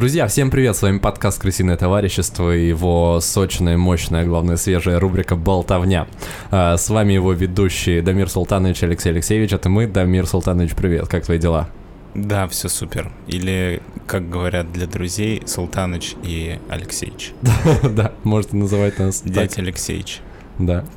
Друзья, всем привет, с вами подкаст «Крысиное товарищество» и его сочная, мощная, главное, свежая рубрика «Болтовня». А, с вами его ведущие Дамир Султанович Алексей Алексеевич. Это мы, Дамир Султанович, привет, как твои дела? Да, все супер. Или, как говорят для друзей, Султаныч и Алексеевич. Да, можете называть нас Дядя Алексеевич. Да.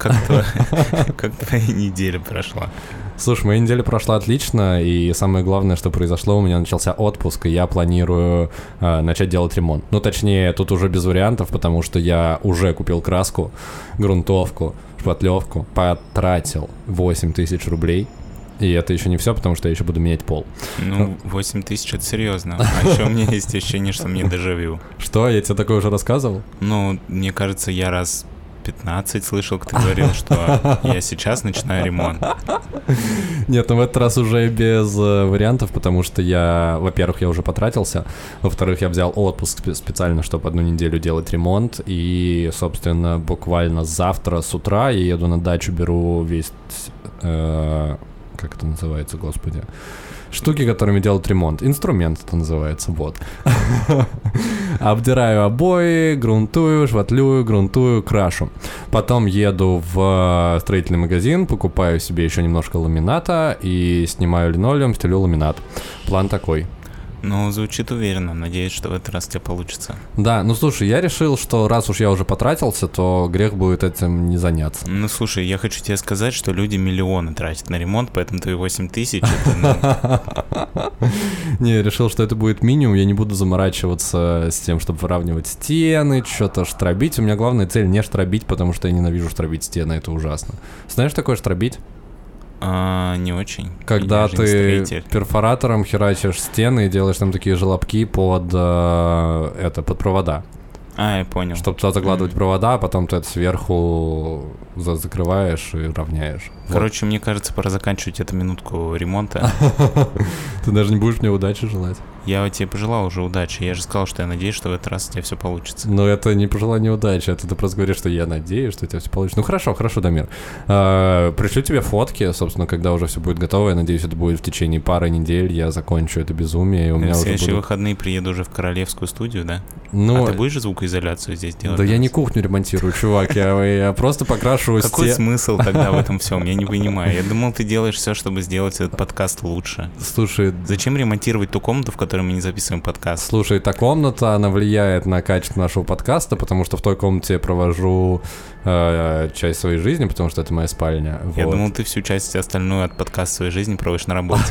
Как твоя неделя прошла? Слушай, моя неделя прошла отлично, и самое главное, что произошло, у меня начался отпуск, и я планирую э, начать делать ремонт. Ну, точнее, тут уже без вариантов, потому что я уже купил краску, грунтовку, шпатлевку, потратил 8 тысяч рублей, и это еще не все, потому что я еще буду менять пол. Ну, 8 тысяч это серьезно. А еще у меня есть ощущение, что мне дежавю. Что? Я тебе такое уже рассказывал? Ну, мне кажется, я раз 15 слышал, как ты говорил, что я сейчас начинаю ремонт. Нет, ну в этот раз уже без э, вариантов, потому что я, во-первых, я уже потратился, во-вторых, я взял отпуск специально, чтобы одну неделю делать ремонт, и, собственно, буквально завтра с утра я еду на дачу, беру весь, э, как это называется, господи, штуки, которыми делают ремонт. Инструмент это называется, вот. Обдираю обои, грунтую, шватлюю, грунтую, крашу. Потом еду в строительный магазин, покупаю себе еще немножко ламината и снимаю линолеум, стелю ламинат. План такой. Ну, звучит уверенно. Надеюсь, что в этот раз тебе получится. Да, ну слушай, я решил, что раз уж я уже потратился, то грех будет этим не заняться. Ну слушай, я хочу тебе сказать, что люди миллионы тратят на ремонт, поэтому твои 8 тысяч. Ну. Не, решил, что это будет минимум, я не буду заморачиваться с тем, чтобы выравнивать стены, что-то штробить. У меня главная цель не штробить, потому что я ненавижу штробить стены, это ужасно. Знаешь такое штробить? А, не очень. Когда ты перфоратором херачишь стены и делаешь там такие желобки под э, это под провода. А, я понял. Чтобы туда закладывать mm-hmm. провода, а потом ты это сверху закрываешь и равняешь. Короче, вот. мне кажется, пора заканчивать эту минутку ремонта. Ты даже не будешь мне удачи желать. Я тебе пожелал уже удачи. Я же сказал, что я надеюсь, что в этот раз у тебя все получится. Но это не пожелание удачи, это ты просто говоришь, что я надеюсь, что у тебя все получится. Ну хорошо, хорошо, Дамир. А, пришлю тебе фотки, собственно, когда уже все будет готово. Я надеюсь, это будет в течение пары недель. Я закончу это безумие. И у меня в следующие выходные приеду уже в королевскую студию, да? Ну, а ты будешь звукоизоляцию здесь делать? Да я не кухню ремонтирую, чувак. Я, я просто покрашу Какой смысл тогда в этом всем? Я не понимаю. Я думал, ты делаешь все, чтобы сделать этот подкаст лучше. Слушай... Зачем ремонтировать ту комнату, в которой мы не записываем подкаст? Слушай, эта комната, она влияет на качество нашего подкаста, потому что в той комнате я провожу э, часть своей жизни, потому что это моя спальня. Я вот. думал, ты всю часть остальную от подкаста своей жизни проводишь на работе.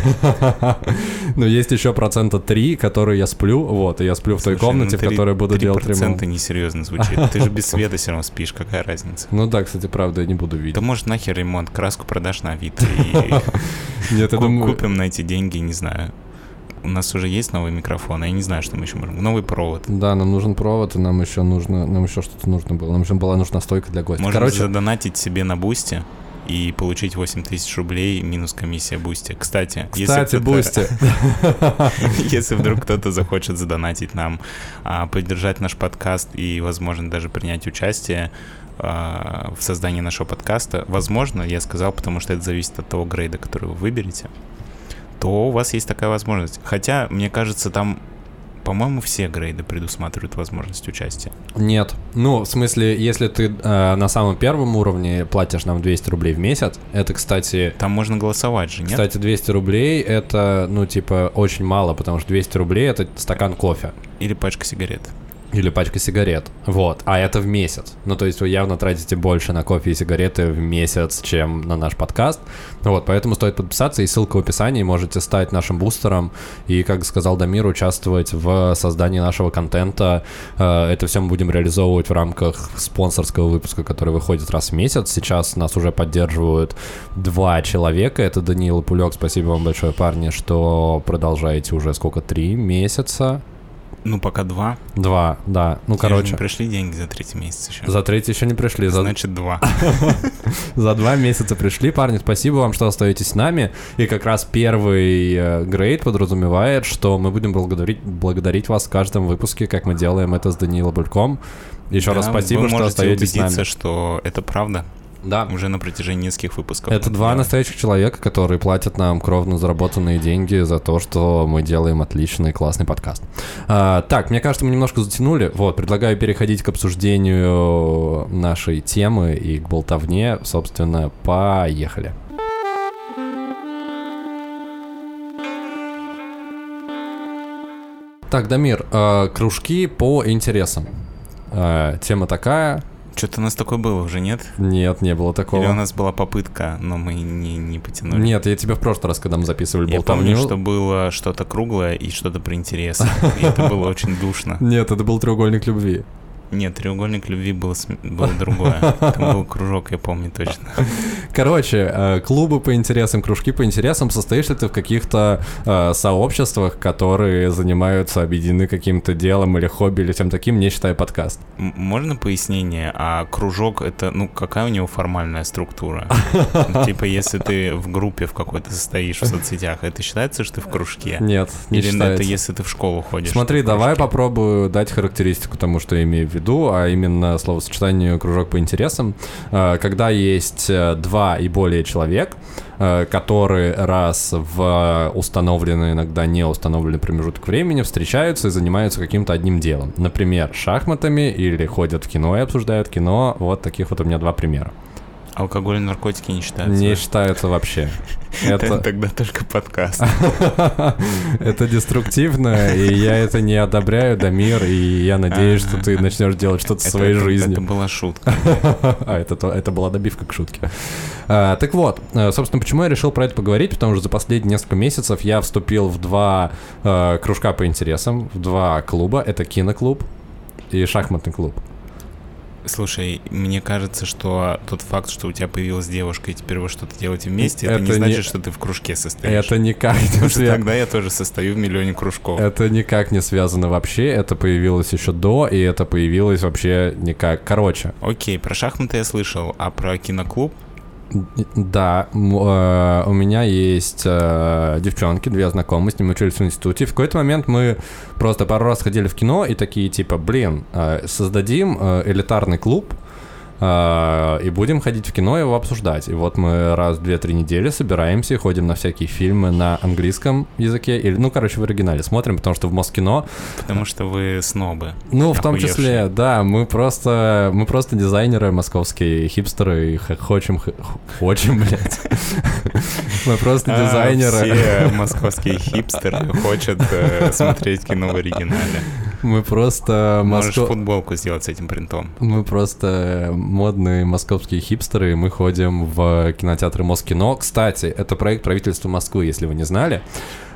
Но есть еще процента 3, которые я сплю, вот, и я сплю в той комнате, в которой буду делать ремонт. Процента несерьезно звучит. Ты же без света все равно спишь, какая разница? Ну да, кстати, правда, я не буду видеть. Да может нахер ремонт, краску продашь на Авито и Нет, купим на эти деньги, не знаю у нас уже есть новый микрофон, а я не знаю, что мы еще можем. Новый провод. Да, нам нужен провод, и нам еще нужно, нам еще что-то нужно было. Нам еще была нужна стойка для гостя. Можно Короче... задонатить себе на Boosty и получить 8 тысяч рублей минус комиссия Boosty. Кстати, Кстати, Boosty. Если вдруг кто-то захочет задонатить нам, а, поддержать наш подкаст и, возможно, даже принять участие а, в создании нашего подкаста, возможно, я сказал, потому что это зависит от того грейда, который вы выберете, то у вас есть такая возможность. Хотя, мне кажется, там по-моему, все грейды предусматривают возможность участия. Нет. Ну, в смысле, если ты э, на самом первом уровне платишь нам 200 рублей в месяц, это, кстати... Там можно голосовать же, нет? Кстати, 200 рублей это, ну, типа, очень мало, потому что 200 рублей это стакан кофе. Или пачка сигарет. Или пачка сигарет. Вот. А это в месяц. Ну, то есть вы явно тратите больше на кофе и сигареты в месяц, чем на наш подкаст. Вот, поэтому стоит подписаться, и ссылка в описании. Можете стать нашим бустером и, как сказал Дамир, участвовать в создании нашего контента. Э, это все мы будем реализовывать в рамках спонсорского выпуска, который выходит раз в месяц. Сейчас нас уже поддерживают два человека. Это Даниил и Пулек. Спасибо вам большое, парни, что продолжаете уже сколько? Три месяца? Ну, пока два. Два, да. Ну, Тебе короче. не пришли деньги за третий месяц еще. За третий еще не пришли. Значит, два. За два месяца пришли, парни. Спасибо вам, что остаетесь с нами. И как раз первый э, грейд подразумевает, что мы будем благодарить, благодарить вас в каждом выпуске, как мы делаем это с Даниилом Бульком. Еще раз спасибо, что остаетесь с нами. что это правда. Да. Уже на протяжении нескольких выпусков. Это два делаем. настоящих человека, которые платят нам кровно заработанные деньги за то, что мы делаем отличный, классный подкаст. А, так, мне кажется, мы немножко затянули. Вот, предлагаю переходить к обсуждению нашей темы и к болтовне. Собственно, поехали. Так, Дамир, э, кружки по интересам. Э, тема такая. Что-то у нас такое было уже, нет? Нет, не было такого. Или у нас была попытка, но мы не, не потянули? Нет, я тебе в прошлый раз, когда мы записывали Я болтовню... помню, что было что-то круглое и что-то про интерес. И это было очень душно. Нет, это был треугольник любви. Нет, треугольник любви был, было другое. Там был кружок, я помню точно. Короче, э, клубы по интересам, кружки по интересам, состоишь ли ты в каких-то э, сообществах, которые занимаются, объединены каким-то делом или хобби или тем таким, не считая подкаст? Можно пояснение? А кружок это, ну, какая у него формальная структура? Типа, если ты в группе в какой-то состоишь в соцсетях, это считается, что ты в кружке? Нет, не Или это если ты в школу ходишь? Смотри, давай попробую дать характеристику тому, что я имею в виду, а именно словосочетанию кружок по интересам. Э, Когда есть э, два и более человек, э, которые раз в установленный, иногда не установленный промежуток времени встречаются и занимаются каким-то одним делом. Например, шахматами или ходят в кино и обсуждают кино. Вот таких вот у меня два примера. Алкоголь и наркотики не считаются? Не считаются вообще. Это, Тогда только подкаст. это деструктивно, и я это не одобряю, Дамир, и я надеюсь, что ты начнешь делать что-то в своей жизни. Это была шутка. А, это, то- это была добивка к шутке. А, так вот, э, собственно, почему я решил про это поговорить? Потому что за последние несколько месяцев я вступил в два э, кружка по интересам, в два клуба. Это киноклуб и шахматный клуб. Слушай, мне кажется, что тот факт, что у тебя появилась девушка, и теперь вы что-то делаете вместе, это, Это не не- значит, что ты в кружке состоишь. Это никак не Потому что связано. тогда я тоже состою в миллионе кружков. Это никак не связано вообще. Это появилось еще до, и это появилось вообще никак. Короче, Окей, про шахматы я слышал, а про киноклуб? Да, э, у меня есть э, девчонки, две знакомые, с ними учились в институте. В какой-то момент мы просто пару раз ходили в кино и такие типа, блин, э, создадим элитарный клуб и будем ходить в кино и его обсуждать. И вот мы раз в 2-3 недели собираемся и ходим на всякие фильмы на английском языке, или, ну, короче, в оригинале смотрим, потому что в Москино Потому что вы снобы. ну, в том Охуевшие. числе, да, мы просто, мы просто дизайнеры московские, хипстеры, и хочем, хочем, блядь. Мы просто А, дизайнеры. Все московские хипстеры хотят э, смотреть кино в оригинале. Мы просто Можешь Моско- футболку сделать с этим принтом. Мы просто модные московские хипстеры, и мы ходим в кинотеатры Москино. Кстати, это проект правительства Москвы, если вы не знали.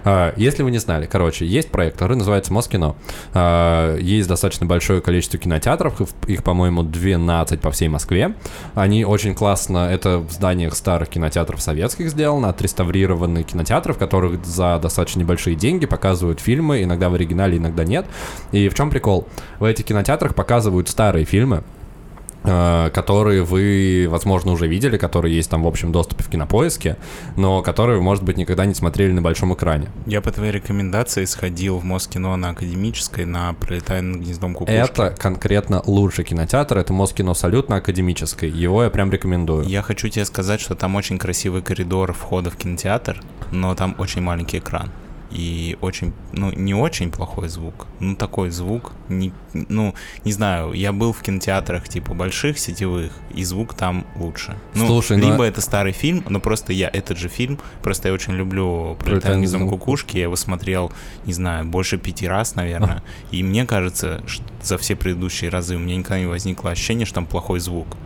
А, Если вы не знали, короче, есть проект, который называется Москино. А, Есть достаточно большое количество кинотеатров, их, по-моему, 12 по всей Москве. Они очень классно, это в зданиях старых кинотеатров советских сделано, отреставрированные кинотеатры, в которых за достаточно небольшие деньги показывают фильмы, иногда в оригинале, иногда нет. И в чем прикол? В этих кинотеатрах показывают старые фильмы, э, которые вы, возможно, уже видели, которые есть там в общем доступе в кинопоиске, но которые, может быть, никогда не смотрели на большом экране. Я по твоей рекомендации сходил в Москино на Академической на «Пролетая над гнездом кукушки». Это конкретно лучший кинотеатр, это Москино Салют на Академической. Его я прям рекомендую. Я хочу тебе сказать, что там очень красивый коридор входа в кинотеатр, но там очень маленький экран. И очень, ну, не очень плохой звук. Ну, такой звук, не, ну, не знаю, я был в кинотеатрах, типа, больших, сетевых, и звук там лучше. Ну, Слушай, ну, либо это старый фильм, но просто я этот же фильм, просто я очень люблю «Пролетая «Пролетая над гнездом гнездом кукушки», я его смотрел, не знаю, больше пяти раз, наверное, и мне кажется, что за все предыдущие разы у меня никогда не возникло ощущение, что там плохой звук.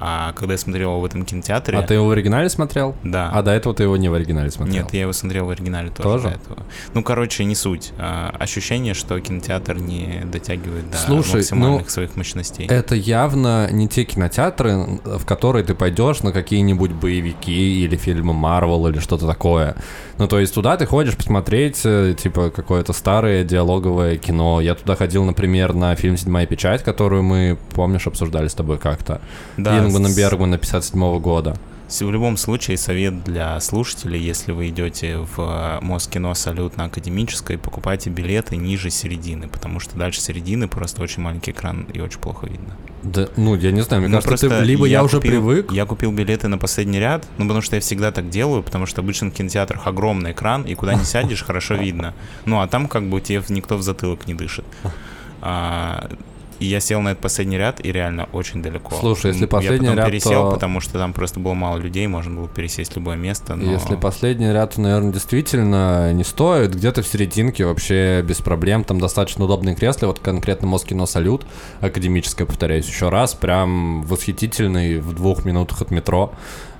А когда я смотрел его в этом кинотеатре... А ты его в оригинале смотрел? Да. А до этого ты его не в оригинале смотрел? Нет, я его смотрел в оригинале тоже. Тоже? до этого. Ну, короче, не суть. А, ощущение, что кинотеатр не дотягивает до Слушай, максимальных ну, своих мощностей. Это явно не те кинотеатры, в которые ты пойдешь на какие-нибудь боевики или фильмы Марвел или что-то такое. Ну, то есть туда ты ходишь посмотреть, э, типа, какое-то старое диалоговое кино. Я туда ходил, например, на фильм «Седьмая печать», которую мы, помнишь, обсуждали с тобой как-то. Да, Ингмана Бергмана 57 года. В любом случае, совет для слушателей, если вы идете в Москино Салют на Академической, покупайте билеты ниже середины, потому что дальше середины просто очень маленький экран и очень плохо видно. Да, ну, я не знаю, мне Ну, кажется, ты, просто либо я, уже купил- привык, Я купил билеты на последний ряд, ну, потому что я всегда так делаю, потому что обычно в кинотеатрах огромный экран, и куда не сядешь, хорошо видно. Ну, а там как бы тебе никто в затылок не дышит. А, и я сел на этот последний ряд, и реально очень далеко. Слушай, если последний я потом ряд, пересел, то- потому что там просто было мало людей, можно было пересесть любое место. Но... Если последний ряд, то, наверное, действительно не стоит. Где-то в серединке вообще без проблем. Там достаточно удобные кресла. Вот конкретно Москино Салют, академическое, повторяюсь еще раз. Прям восхитительный в двух минутах от метро.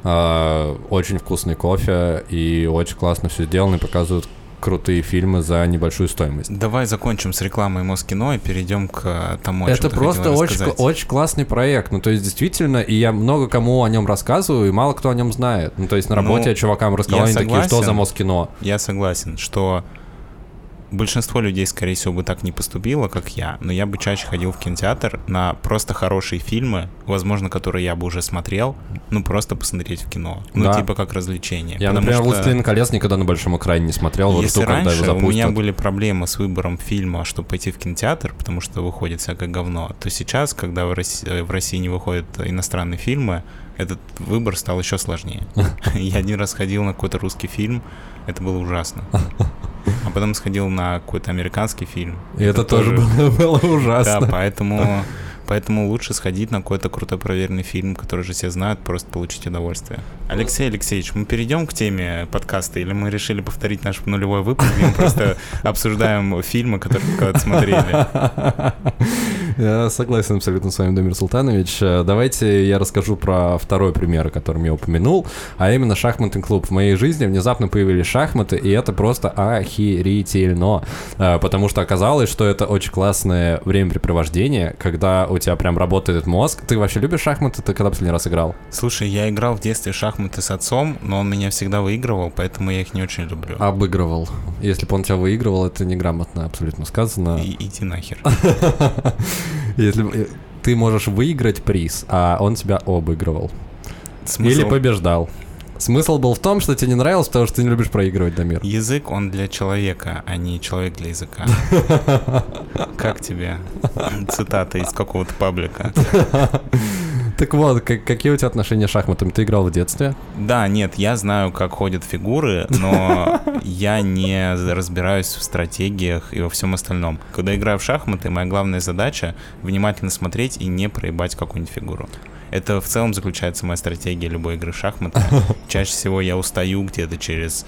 А, Очень вкусный кофе и очень классно все сделано. И показывают крутые фильмы за небольшую стоимость. Давай закончим с рекламой Москино и перейдем к э, тому, о Это просто очень, очень классный проект. Ну, то есть, действительно, и я много кому о нем рассказываю, и мало кто о нем знает. Ну, то есть, на Ну, работе я чувакам рассказал, я они такие, что за согласен. Москино? Я согласен, что большинство людей, скорее всего, бы так не поступило, как я, но я бы чаще ходил в кинотеатр на просто хорошие фильмы, возможно, которые я бы уже смотрел, ну, просто посмотреть в кино. Ну, Да. типа как развлечение. Я, Потому например, что «Властелин колец» никогда на большом экране не смотрел, вот Если жду, когда его раньше у меня запустят. были проблемы с выбором фильма, чтобы пойти в кинотеатр, потому что выходит всякое говно, то сейчас, когда в России, в России не выходят иностранные фильмы, этот выбор стал еще сложнее. Я один раз ходил на какой-то русский фильм, это было ужасно. А потом сходил на какой-то американский фильм. И это, тоже было, было Да, ужасно. поэтому, поэтому лучше сходить на какой-то крутой проверенный фильм, который же все знают, просто получить удовольствие. Алексей Алексеевич, мы перейдем к теме подкаста, или мы решили повторить наш нулевой выпуск, где мы просто обсуждаем фильмы, которые когда-то смотрели? Я согласен абсолютно с вами, Дамир Султанович. Э, Давайте я расскажу про второй пример, о котором я упомянул, а именно шахматный клуб. В моей жизни внезапно появились шахматы, и это просто охерительно. Э, Потому что оказалось, что это очень классное времяпрепровождение, когда у тебя прям работает мозг. Ты вообще любишь шахматы? Ты когда последний раз играл? Слушай, я играл в детстве в шахматы с отцом, но он меня всегда выигрывал, поэтому я их не очень люблю. Обыгрывал. Если бы он тебя выигрывал, это неграмотно абсолютно сказано. И, иди нахер. Если э, ты можешь выиграть приз, а он тебя обыгрывал. Смысл- Или побеждал. Смысл был в том, что тебе не нравилось, потому что ты не любишь проигрывать, Дамир. Язык, он для человека, а не человек для языка. Как тебе? Цитата из какого-то паблика. Так вот, как- какие у тебя отношения с шахматами? Ты играл в детстве? Да, нет, я знаю, как ходят фигуры, но я не разбираюсь в стратегиях и во всем остальном. Когда играю в шахматы, моя главная задача внимательно смотреть и не проебать какую-нибудь фигуру. Это в целом заключается моя стратегия любой игры в шахматы. Чаще всего я устаю где-то через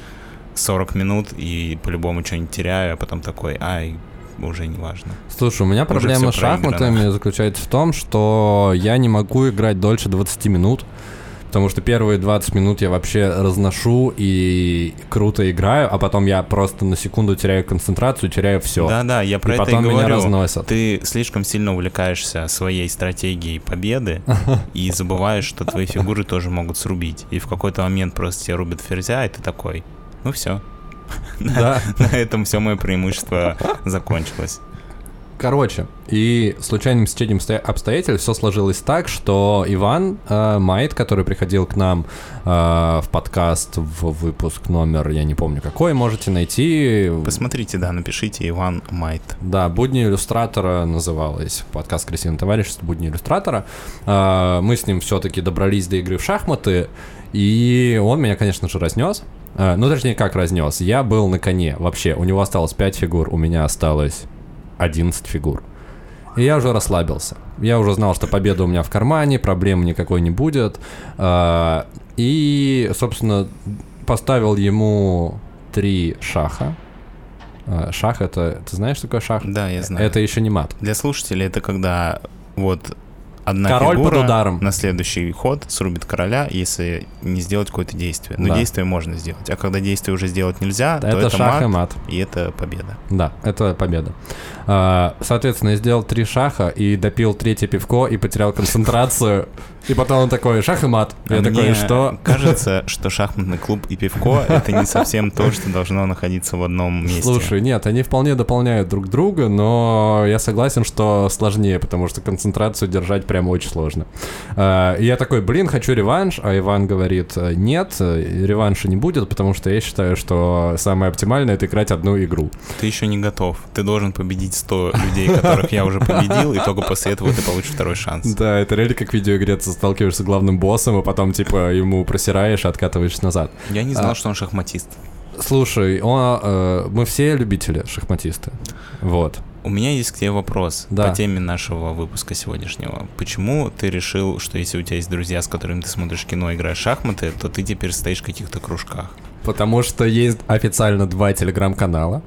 40 минут и по-любому что-нибудь теряю, а потом такой, ай, уже не важно. Слушай, у меня проблема с шахматами заключается в том, что я не могу играть дольше 20 минут, потому что первые 20 минут я вообще разношу и круто играю, а потом я просто на секунду теряю концентрацию, теряю все. Да-да, я про и это потом и меня говорю. разносят. Ты слишком сильно увлекаешься своей стратегией победы и забываешь, что твои фигуры тоже могут срубить. И в какой-то момент просто тебя рубят ферзя, и ты такой, ну все. Да. На этом все мое преимущество закончилось. Короче, и случайным стечением обстоя- обстоятельств все сложилось так, что Иван э, Майт, который приходил к нам э, в подкаст в выпуск номер, я не помню какой, можете найти. Посмотрите, да, напишите Иван Майт. Да, «Будни иллюстратора» называлась. Подкаст «Красивое товарищество. Будни иллюстратора». Э, мы с ним все-таки добрались до игры в шахматы, и он меня, конечно же, разнес. Э, ну, точнее, как разнес. Я был на коне вообще. У него осталось 5 фигур, у меня осталось 11 фигур. И я уже расслабился. Я уже знал, что победа у меня в кармане, проблем никакой не будет. А, И, собственно, поставил ему три шаха. А, Шах это... Ты знаешь, что такое шах? Да, я знаю. Это еще не мат. Для слушателей это когда вот одна Король фигура под ударом. на следующий ход срубит короля, если не сделать какое-то действие. Но Да. действие можно сделать. А когда действие уже сделать нельзя, то Это, это шах мат, и мат. и это победа. Да, это победа. А, Соответственно, я сделал три шаха и допил третье пивко и потерял концентрацию. И потом он такой, шах и мат. Я А такой, что? кажется, что шахматный клуб и пивко — это не совсем то, что должно находиться в одном месте. Слушай, нет, они вполне дополняют друг друга, но я согласен, что сложнее, потому что концентрацию держать прям прям очень сложно. А, и я такой, блин, хочу реванш, а Иван говорит, нет, реванша не будет, потому что я считаю, что самое оптимальное — это играть одну игру. Ты еще не готов. Ты должен победить 100 людей, которых я уже победил, и только после этого ты получишь второй шанс. Да, это реально как в видеоигре, ты сталкиваешься с главным боссом, и потом, типа, ему просираешь, откатываешься назад. Я не знал, а... что он шахматист. Слушай, он, э, мы все любители шахматисты. Вот. У меня есть к тебе вопрос да. по теме нашего выпуска сегодняшнего. Почему ты решил, что если у тебя есть друзья, с которыми ты смотришь кино, играешь в шахматы, то ты теперь стоишь в каких-то кружках? Потому что есть официально два телеграм-канала,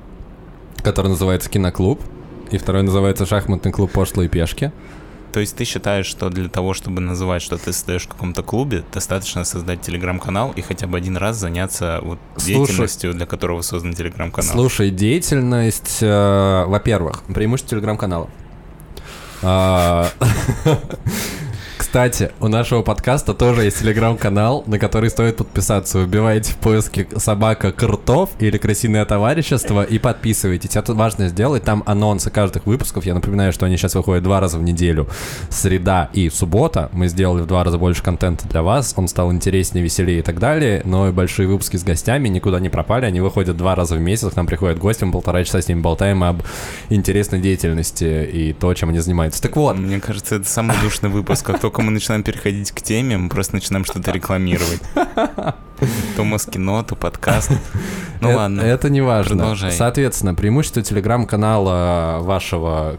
который называется Киноклуб, и второй называется Шахматный клуб пошлые пешки. То есть ты считаешь, что для того, чтобы называть, что ты создаешь в каком-то клубе, достаточно создать телеграм-канал и хотя бы один раз заняться вот Слушай, деятельностью, для которого создан телеграм-канал? Слушай, деятельность, э, во-первых, преимущество телеграм-канала. Кстати, у нашего подкаста тоже есть телеграм-канал, на который стоит подписаться. Вбивайте в поиске «Собака Крутов» или «Крысиное товарищество» и подписывайтесь. Это важно сделать. Там анонсы каждых выпусков. Я напоминаю, что они сейчас выходят два раза в неделю. Среда и суббота. Мы сделали в два раза больше контента для вас. Он стал интереснее, веселее и так далее. Но и большие выпуски с гостями никуда не пропали. Они выходят два раза в месяц. К нам приходят гости, мы полтора часа с ними болтаем об интересной деятельности и то, чем они занимаются. Так вот. Мне кажется, это самый душный выпуск. Как только мы начинаем переходить к теме, мы просто начинаем что-то рекламировать. То Москино, то подкаст. Ну это, ладно. Это не важно. Продолжай. Соответственно, преимущество телеграм-канала вашего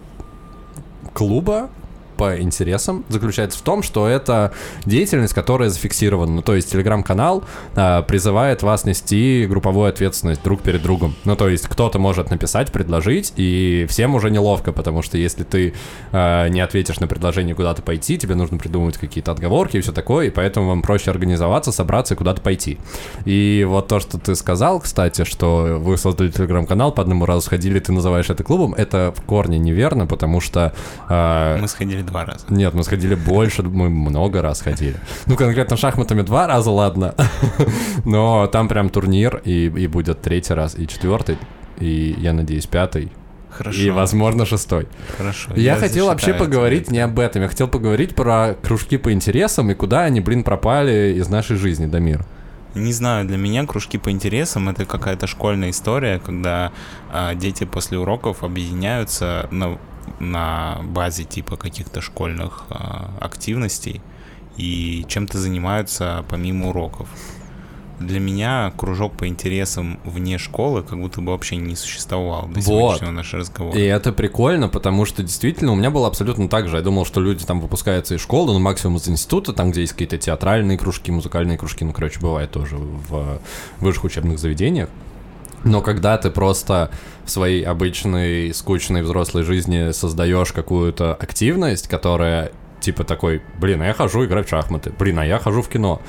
клуба по интересам заключается в том, что это деятельность, которая зафиксирована. Ну, то есть телеграм-канал а, призывает вас нести групповую ответственность друг перед другом. Ну, то есть кто-то может написать, предложить, и всем уже неловко, потому что если ты а, не ответишь на предложение куда-то пойти, тебе нужно придумывать какие-то отговорки и все такое, и поэтому вам проще организоваться, собраться и куда-то пойти. И вот то, что ты сказал, кстати, что вы создали телеграм-канал, по одному разу сходили, ты называешь это клубом, это в корне неверно, потому что... А... Мы сходили два раза. Нет, мы сходили больше, мы много раз ходили. Ну, конкретно шахматами два раза, ладно. Но там прям турнир, и, и будет третий раз, и четвертый, и, я надеюсь, пятый. Хорошо. И, возможно, шестой. Хорошо. Я, я хотел вообще поговорить не об этом. Я хотел поговорить про кружки по интересам и куда они, блин, пропали из нашей жизни, Дамир. Не знаю, для меня кружки по интересам это какая-то школьная история, когда а, дети после уроков объединяются на на базе типа каких-то школьных э, активностей и чем-то занимаются помимо уроков. Для меня кружок по интересам вне школы как будто бы вообще не существовал до вот. сегодняшнего нашего разговора. И это прикольно, потому что действительно у меня было абсолютно так же. Я думал, что люди там выпускаются из школы, ну максимум из института, там где есть какие-то театральные кружки, музыкальные кружки, ну короче, бывает тоже в высших учебных заведениях. Но когда ты просто в своей обычной, скучной взрослой жизни создаешь какую-то активность, которая типа такой, блин, а я хожу играть в шахматы, блин, а я хожу в кино.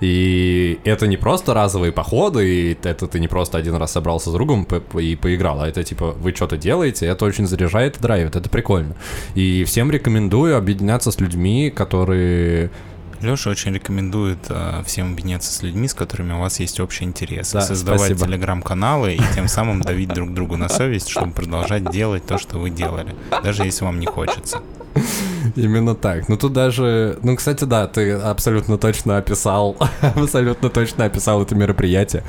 И это не просто разовые походы, и это ты не просто один раз собрался с другом и поиграл, а это типа вы что-то делаете, это очень заряжает и драйвит, это прикольно. И всем рекомендую объединяться с людьми, которые Леша очень рекомендует э, всем объединяться с людьми, с которыми у вас есть общий интерес. Да, создавать телеграм-каналы и тем самым давить друг другу на совесть, чтобы продолжать делать то, что вы делали, даже если вам не хочется. Именно так. Ну тут даже, ну кстати, да, ты абсолютно точно описал, абсолютно точно описал это мероприятие.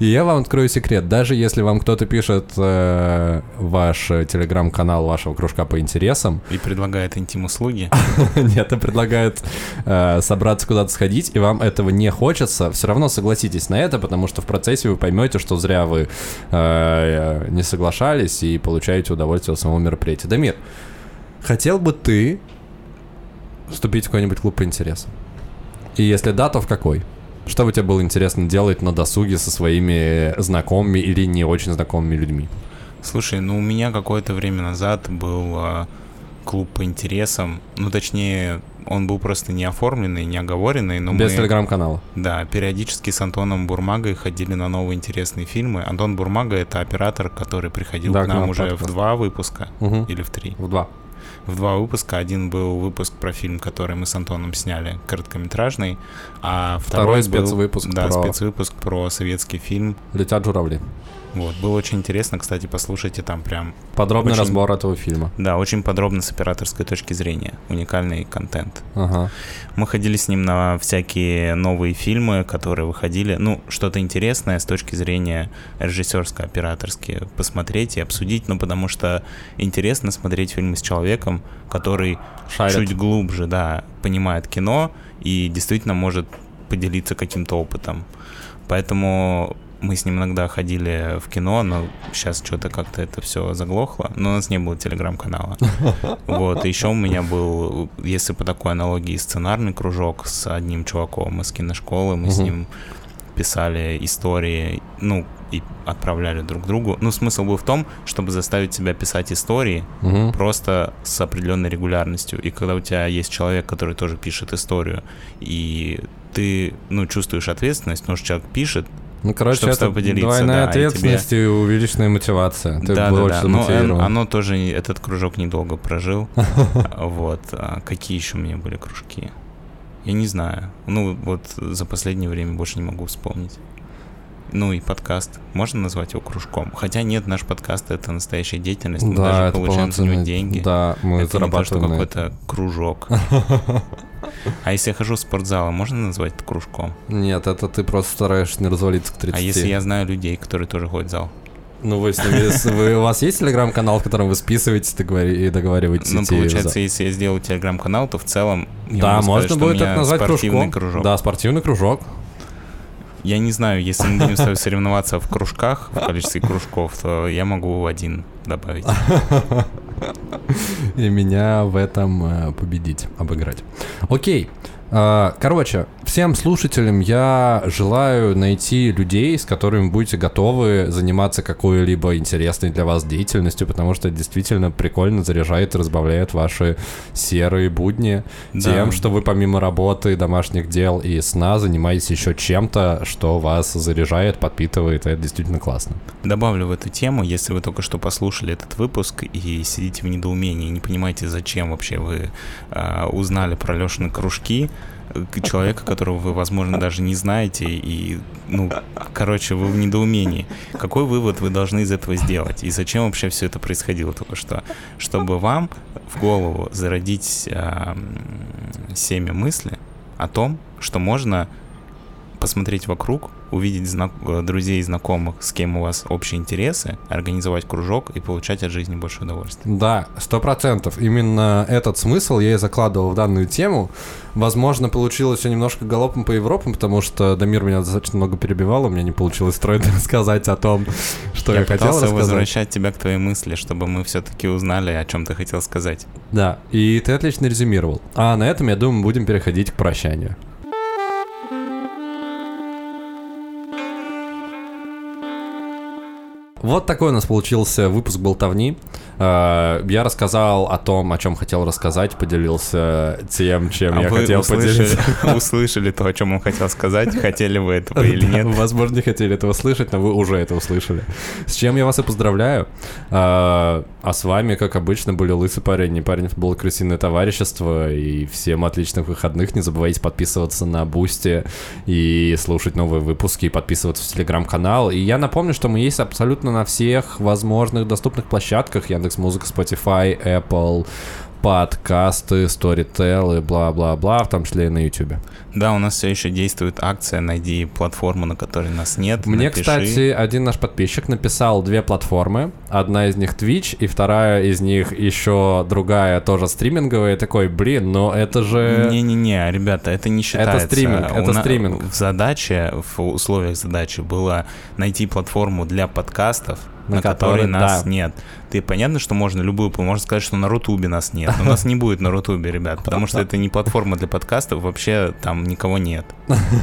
И я вам открою секрет. Даже если вам кто-то пишет э, ваш телеграм-канал вашего кружка по интересам и предлагает интим-услуги, нет, и предлагает э, собраться куда-то сходить, и вам этого не хочется, все равно согласитесь на это, потому что в процессе вы поймете, что зря вы э, не соглашались и получаете удовольствие от самого мероприятия. Дамир, хотел бы ты вступить в какой-нибудь клуб по интересам? И если да, то в какой? Что бы тебе было интересно делать на досуге со своими знакомыми или не очень знакомыми людьми? Слушай, ну у меня какое-то время назад был э, клуб по интересам. Ну, точнее, он был просто не оформленный, не оговоренный. Но Без мы, телеграм-канала. Да, периодически с Антоном Бурмагой ходили на новые интересные фильмы. Антон Бурмага — это оператор, который приходил да, к нам, к нам уже подкаст. в два выпуска угу. или в три. В два. В два выпуска. Один был выпуск про фильм, который мы с Антоном сняли, короткометражный, а второй, Второй спецвыпуск был, да, про- спецвыпуск про советский фильм. Летят журавли. Вот, было очень интересно, кстати, послушайте там прям, Подробный Очень- разбор этого фильма. да, очень подробно с операторской точки зрения, уникальный контент. Ага. Мы ходили с ним на всякие новые фильмы, которые выходили. Ну, что-то интересное с точки зрения режиссерско-операторски посмотреть и обсудить. Ну, потому что интересно смотреть фильмы с человеком, который Шарит. чуть глубже, да, понимает кино и действительно может поделиться каким-то опытом. Поэтому мы с ним иногда ходили в кино, но сейчас что-то как-то это все заглохло. Но у нас не было телеграм-канала. Вот, и еще у меня был, если по такой аналогии, сценарный кружок с одним чуваком из киношколы. Мы с ним писали истории, ну, и отправляли друг другу. Ну, смысл был в том, чтобы заставить себя писать истории, Мгм. просто с определенной регулярностью. И когда у тебя есть человек, который тоже пишет историю, и ты, ну, чувствуешь ответственность, потому что человек пишет, Ну, короче, Чтоб с это тобой поделиться, двойная да, и тебе- ответственность и увеличенная мотивация. Ты да, да, да. Но замотивирован. э, оно тоже, этот кружок недолго прожил. Вот. А Какие еще у меня были кружки? Я не знаю. Ну, вот за последнее время больше не могу вспомнить. Ну и подкаст. Можно назвать его кружком? Хотя нет, наш подкаст — это настоящая деятельность. Мы да, даже получаем за него деньги. Да, мы это зарабатываем это. какой-то кружок. А если я хожу в спортзал, можно назвать это кружком? Нет, это ты просто стараешься не развалиться к 30. А если я знаю людей, которые тоже ходят в зал? Ну, вы с ними... вы- У вас есть телеграм-канал, в котором вы списываетесь договори- и договариваетесь Ну, получается, если я сделаю телеграм-канал, то в целом Да, сказать, можно будет это назвать кружком. кружок. Да, спортивный кружок. Я не знаю, если мы будем с тобой соревноваться в кружках, в количестве кружков, то я могу один добавить. И меня в этом э, победить, обыграть. Окей. А, Короче, всем слушателям я желаю найти людей, с которыми будете готовы заниматься какой-либо интересной для вас деятельностью, потому что это действительно прикольно заряжает и разбавляет ваши серые будни Да. тем, что вы помимо работы, домашних дел и сна занимаетесь еще чем-то, что вас заряжает, подпитывает, и это действительно классно. Добавлю в эту тему, если вы только что послушали этот выпуск и сидите в недоумении, не понимаете, зачем вообще вы а, узнали про Лешины кружки, э, человека, которого вы, возможно, даже не знаете, и, ну, короче, вы в недоумении. Какой вывод вы должны из этого сделать? И зачем вообще все это происходило только что? Чтобы вам в голову зародить м, семя мысли о том, что можно посмотреть вокруг, увидеть знак- э, друзей и знакомых, с кем у вас общие интересы, организовать кружок и получать от жизни больше удовольствия. Да, сто процентов. Именно этот смысл я и закладывал в данную тему. Возможно, получилось все немножко галопом по Европам, потому что Дамир меня достаточно много перебивал, у меня не получилось стройно рассказать о том, что я, я хотел пытался рассказать. возвращать тебя к твоей мысли, чтобы мы все-таки узнали, о чем ты хотел сказать. Да, и ты отлично резюмировал. А на этом, я думаю, будем переходить к прощанию. Вот такой у нас получился выпуск болтовни. Э, Я рассказал о том, о чем хотел рассказать, поделился тем, чем а я вы хотел услышали, поделиться. услышали то, о чем он хотел сказать, хотели вы этого или нет? Возможно, не хотели этого слышать, но вы уже это услышали. С чем я вас и поздравляю. А а с вами, как обычно, были Лысый парень и парень футбол Крысиное товарищество. И всем отличных выходных. Не забывайте подписываться на Boosty и слушать новые выпуски, и подписываться в Телеграм-канал. И я напомню, что мы есть абсолютно на всех возможных доступных площадках. Яндекс Музыка, Spotify, Apple, подкасты, и бла-бла-бла, в том числе и на YouTube. Да, у нас все еще действует акция «Найди платформу, на которой нас нет». Мне, напиши. кстати, один наш подписчик написал две платформы. Одна из них Twitch, и вторая из них еще другая, тоже стриминговая. И такой, блин, но это же... Не-не-не, ребята, это не считается. стриминг, У это на- стриминг. В задаче, в условиях задачи было найти платформу для подкастов, На на, которой которой, нас да. нет. Ты понятно, что можно любую, можно сказать, что на Рутубе нас нет. Но нас не будет на Рутубе, ребят, потому что это не платформа для подкастов, вообще там никого нет.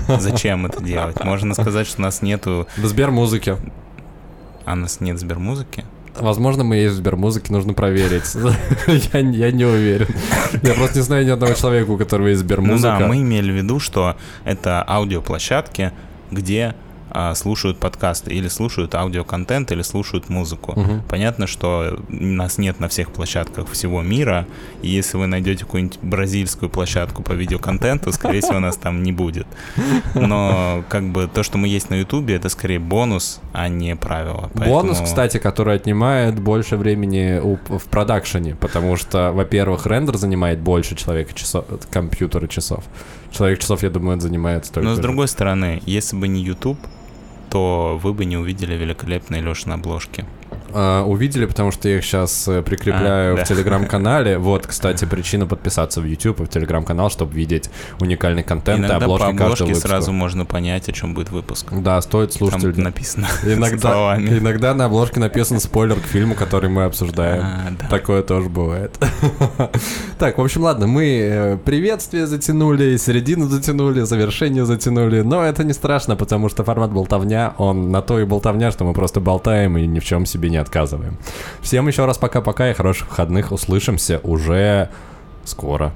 Зачем это делать? Можно сказать, что нас нету, В Сбермузыке. а нас нет Сбермузыки. Возможно, мы есть в Сбермузыке, нужно проверить. я, я не уверен. Я просто не знаю ни одного человека, у которого есть Ну Сбермузыка. да, мы имели в виду, что это аудиоплощадки, где слушают подкасты, или слушают аудиоконтент, или слушают музыку. Мгм. Понятно, что нас нет на всех площадках всего мира, и если вы найдете какую-нибудь бразильскую площадку по видеоконтенту, скорее всего, нас там не будет. Но как бы то, что мы есть на Ютубе, это скорее бонус, а не правило. Бонус, Поэтому- кстати, который отнимает больше времени у- в продакшене, потому что, во-первых, рендер занимает больше человека часов, компьютера часов. Человек часов, я думаю, занимает столько Но с же. другой стороны, если бы не YouTube, то вы бы не увидели великолепные Леши на А, увидели, потому что я их сейчас прикрепляю А, да. в телеграм-канале. Вот, кстати, причина подписаться в YouTube и в телеграм-канал, чтобы видеть уникальный контент и Иногда по обложки каждого обложке сразу можно понять, о чем будет выпуск. Да, стоит слушать. Там написано Иногда, иногда на обложке написан спойлер к фильму, который мы обсуждаем. А, да. Такое тоже бывает. Так, в общем, ладно, мы э, приветствие затянули, середину затянули, завершение затянули, но это не страшно, потому что формат болтовня, он на то и болтовня, что мы просто болтаем и ни в чем себе не отказываем. Всем еще раз пока-пока и хороших выходных, услышимся уже скоро.